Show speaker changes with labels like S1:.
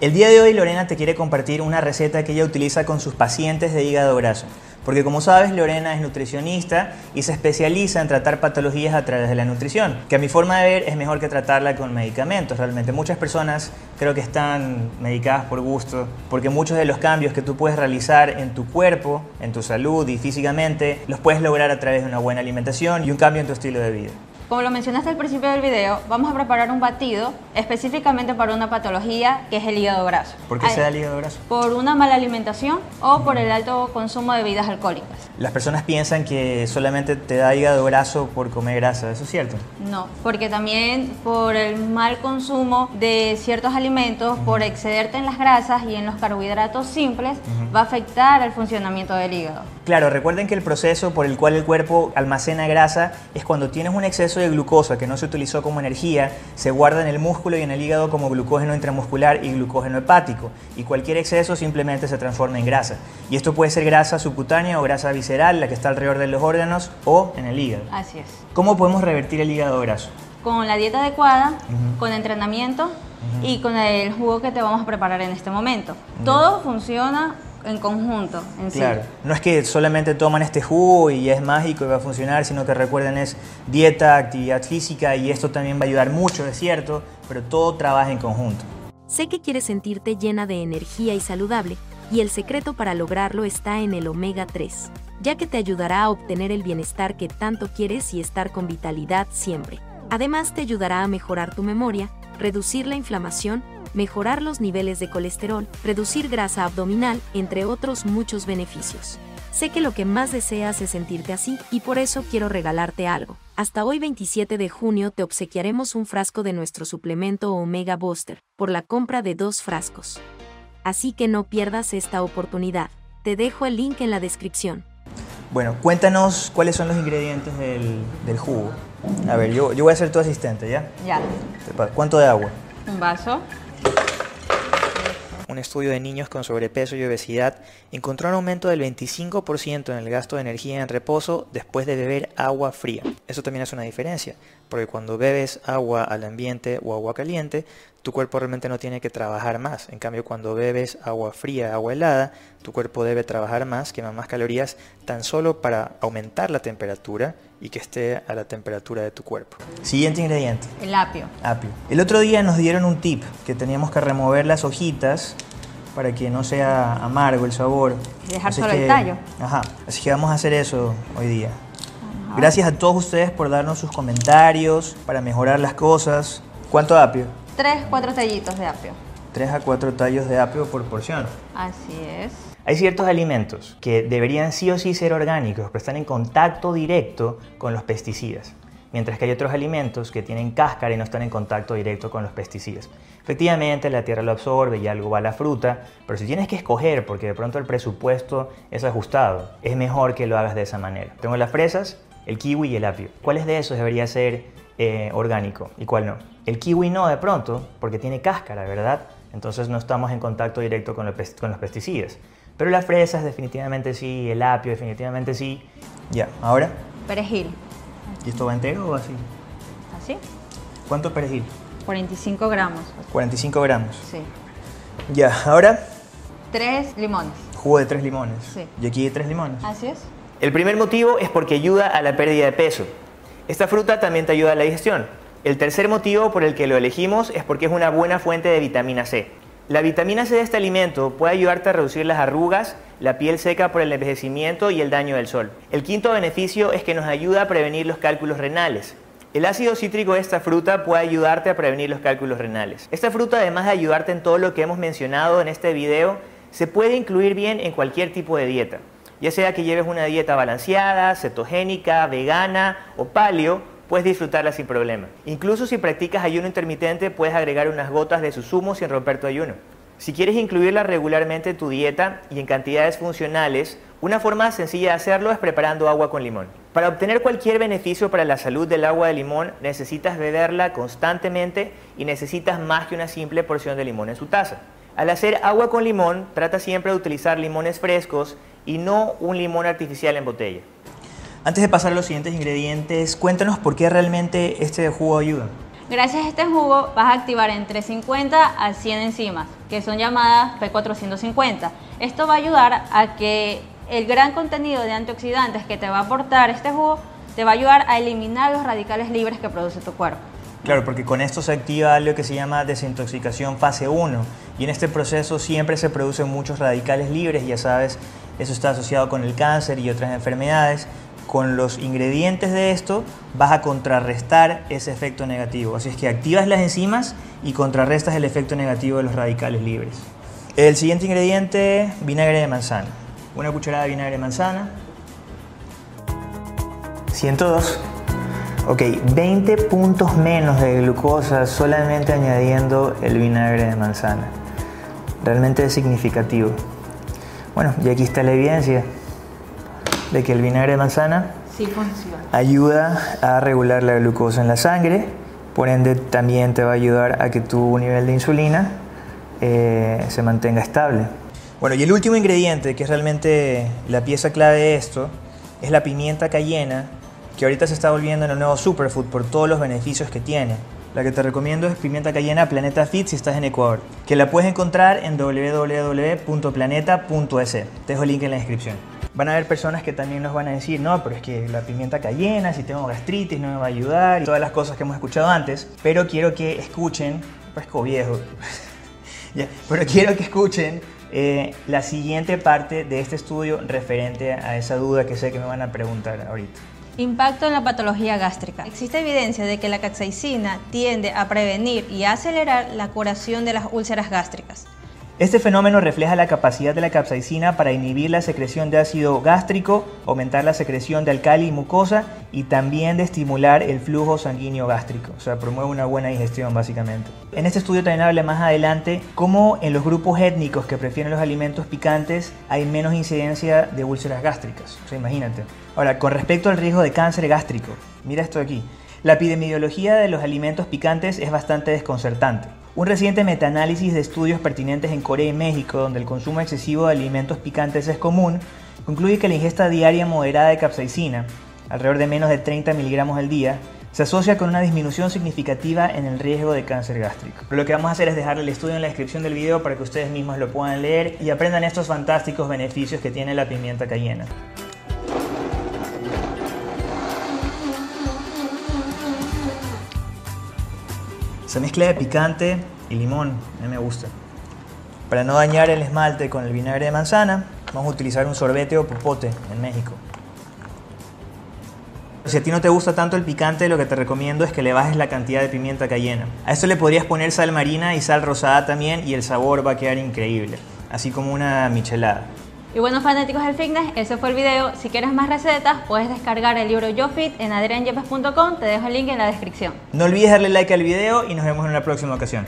S1: El día de hoy Lorena te quiere compartir una receta que ella utiliza con sus pacientes de hígado graso. Porque como sabes, Lorena es nutricionista y se especializa en tratar patologías a través de la nutrición, que a mi forma de ver es mejor que tratarla con medicamentos. Realmente muchas personas creo que están medicadas por gusto, porque muchos de los cambios que tú puedes realizar en tu cuerpo, en tu salud y físicamente, los puedes lograr a través de una buena alimentación y un cambio en tu estilo de vida.
S2: Como lo mencionaste al principio del video, vamos a preparar un batido específicamente para una patología que es el hígado graso.
S1: ¿Por qué se da el hígado graso?
S2: Por una mala alimentación o por el alto consumo de bebidas alcohólicas.
S1: Las personas piensan que solamente te da hígado graso por comer grasa, ¿eso es cierto?
S2: No, porque también por el mal consumo de ciertos alimentos, por excederte en las grasas y en los carbohidratos simples, va a afectar al funcionamiento del hígado.
S1: Claro, recuerden que el proceso por el cual el cuerpo almacena grasa es cuando tienes un exceso de glucosa que no se utilizó como energía se guarda en el músculo y en el hígado como glucógeno intramuscular y glucógeno hepático y cualquier exceso simplemente se transforma en grasa. Y esto puede ser grasa subcutánea o grasa visceral, la que está alrededor de los órganos o en el hígado.
S2: Así es.
S1: ¿Cómo podemos revertir el hígado graso?
S2: Con la dieta adecuada, con entrenamiento y con el jugo que te vamos a preparar en este momento. Todo funciona en conjunto. En
S1: claro, no es que solamente toman este jugo y es mágico y va a funcionar, sino que recuerden es dieta, actividad física y esto también va a ayudar mucho, es cierto, pero todo trabaja en conjunto.
S3: Sé que quieres sentirte llena de energía y saludable, y el secreto para lograrlo está en el omega 3, ya que te ayudará a obtener el bienestar que tanto quieres y estar con vitalidad siempre. Además te ayudará a mejorar tu memoria, reducir la inflamación mejorar los niveles de colesterol, reducir grasa abdominal, entre otros muchos beneficios. Sé que lo que más deseas es sentirte así y por eso quiero regalarte algo. Hasta hoy 27 de junio te obsequiaremos un frasco de nuestro suplemento Omega Booster por la compra de dos frascos. Así que no pierdas esta oportunidad. Te dejo el link en la descripción.
S1: Bueno, cuéntanos cuáles son los ingredientes del, jugo. A ver, yo, yo voy a ser tu asistente, ¿ya?
S2: Ya.
S1: ¿Cuánto de agua?
S2: Un vaso
S1: un estudio de niños con sobrepeso y obesidad encontró un aumento del 25% en el gasto de energía en reposo después de beber agua fría. Eso también es una diferencia, porque cuando bebes agua al ambiente o agua caliente, tu cuerpo realmente no tiene que trabajar más. En cambio, cuando bebes agua fría, agua helada, tu cuerpo debe trabajar más, quema más calorías, tan solo para aumentar la temperatura y que esté a la temperatura de tu cuerpo. Siguiente ingrediente.
S2: El apio.
S1: Apio. El otro día nos dieron un tip, que teníamos que remover las hojitas para que no sea amargo el sabor.
S2: Y dejar solo el tallo.
S1: Ajá, así que vamos a hacer eso hoy día. Gracias a todos ustedes por darnos sus comentarios, para mejorar las cosas. ¿Cuánto apio?
S2: Tres, cuatro tallitos de apio.
S1: Tres a cuatro tallos de apio por porción.
S2: Así es.
S1: Hay ciertos alimentos que deberían sí o sí ser orgánicos, pero están en contacto directo con los pesticidas, mientras que hay otros alimentos que tienen cáscara y no están en contacto directo con los pesticidas. Efectivamente, la tierra lo absorbe y algo va a la fruta, pero si tienes que escoger, porque de pronto el presupuesto es ajustado, es mejor que lo hagas de esa manera. Tengo las fresas, el kiwi y el apio. ¿Cuáles de esos debería ser eh, orgánico y cuál no? El kiwi no de pronto, porque tiene cáscara, ¿verdad? Entonces no estamos en contacto directo con, con los pesticidas. Pero las fresas definitivamente sí, el apio definitivamente sí. Ya, ahora.
S2: Perejil.
S1: ¿Y esto va entero o así?
S2: ¿Así?
S1: ¿Cuánto perejil?
S2: 45 gramos.
S1: 45 gramos.
S2: Sí.
S1: Ya, ahora.
S2: Tres limones.
S1: Jugo de tres limones.
S2: Sí.
S1: Y aquí hay tres limones.
S2: Así es.
S1: El primer motivo es porque ayuda a la pérdida de peso. Esta fruta también te ayuda a la digestión. El tercer motivo por el que lo elegimos es porque es una buena fuente de vitamina C. La vitamina C de este alimento puede ayudarte a reducir las arrugas, la piel seca por el envejecimiento y el daño del sol. El quinto beneficio es que nos ayuda a prevenir los cálculos renales. El ácido cítrico de esta fruta puede ayudarte a prevenir los cálculos renales. Esta fruta, además de ayudarte en todo lo que hemos mencionado en este video, se puede incluir bien en cualquier tipo de dieta. Ya sea que lleves una dieta balanceada, cetogénica, vegana o paleo, puedes disfrutarla sin problema. Incluso si practicas ayuno intermitente, puedes agregar unas gotas de su zumo sin romper tu ayuno. Si quieres incluirla regularmente en tu dieta y en cantidades funcionales, una forma sencilla de hacerlo es preparando agua con limón. Para obtener cualquier beneficio para la salud del agua de limón, necesitas beberla constantemente y necesitas más que una simple porción de limón en su taza. Al hacer agua con limón, trata siempre de utilizar limones frescos y no un limón artificial en botella. Antes de pasar a los siguientes ingredientes, cuéntanos por qué realmente este jugo ayuda.
S2: Gracias a este jugo vas a activar entre 50 a 100 enzimas, que son llamadas P450. Esto va a ayudar a que el gran contenido de antioxidantes que te va a aportar este jugo te va a ayudar a eliminar los radicales libres que produce tu cuerpo.
S1: Claro, porque con esto se activa algo que se llama desintoxicación fase 1 y en este proceso siempre se producen muchos radicales libres, ya sabes, eso está asociado con el cáncer y otras enfermedades, con los ingredientes de esto vas a contrarrestar ese efecto negativo. Así es que activas las enzimas y contrarrestas el efecto negativo de los radicales libres. El siguiente ingrediente, vinagre de manzana. Una cucharada de vinagre de manzana. 102. Ok, 20 puntos menos de glucosa solamente añadiendo el vinagre de manzana. Realmente es significativo. Bueno, y aquí está la evidencia de que el vinagre de manzana ayuda a regular la glucosa en la sangre, por ende también te va a ayudar a que tu nivel de insulina eh, se mantenga estable. Bueno, y el último ingrediente, que es realmente la pieza clave de esto, es la pimienta cayena, que ahorita se está volviendo en el nuevo superfood por todos los beneficios que tiene. La que te recomiendo es pimienta cayena Planeta Fit si estás en Ecuador, que la puedes encontrar en www.planeta.es. Te dejo el link en la descripción. Van a haber personas que también nos van a decir, no, pero es que la pimienta cayena, si tengo gastritis, no me va a ayudar, y todas las cosas que hemos escuchado antes. Pero quiero que escuchen, como viejo, pero quiero que escuchen eh, la siguiente parte de este estudio referente a esa duda que sé que me van a preguntar ahorita.
S2: Impacto en la patología gástrica. Existe evidencia de que la capsaicina tiende a prevenir y acelerar la curación de las úlceras gástricas.
S1: Este fenómeno refleja la capacidad de la capsaicina para inhibir la secreción de ácido gástrico, aumentar la secreción de alcali y mucosa y también de estimular el flujo sanguíneo gástrico, o sea, promueve una buena digestión básicamente. En este estudio también habla más adelante cómo en los grupos étnicos que prefieren los alimentos picantes hay menos incidencia de úlceras gástricas, o sea, imagínate. Ahora, con respecto al riesgo de cáncer gástrico, mira esto aquí. La epidemiología de los alimentos picantes es bastante desconcertante. Un reciente metaanálisis de estudios pertinentes en Corea y México, donde el consumo excesivo de alimentos picantes es común, concluye que la ingesta diaria moderada de capsaicina, alrededor de menos de 30 miligramos al día, se asocia con una disminución significativa en el riesgo de cáncer gástrico. lo que vamos a hacer es dejarle el estudio en la descripción del video para que ustedes mismos lo puedan leer y aprendan estos fantásticos beneficios que tiene la pimienta cayena. Esa mezcla de picante y limón, a mí me gusta. Para no dañar el esmalte con el vinagre de manzana, vamos a utilizar un sorbete o popote en México. Si a ti no te gusta tanto el picante, lo que te recomiendo es que le bajes la cantidad de pimienta cayena. A esto le podrías poner sal marina y sal rosada también y el sabor va a quedar increíble, así como una michelada.
S2: Y bueno, fanáticos del fitness, ese fue el video. Si quieres más recetas, puedes descargar el libro Yo Fit en adrianyepes.com. Te dejo el link en la descripción.
S1: No olvides darle like al video y nos vemos en una próxima ocasión.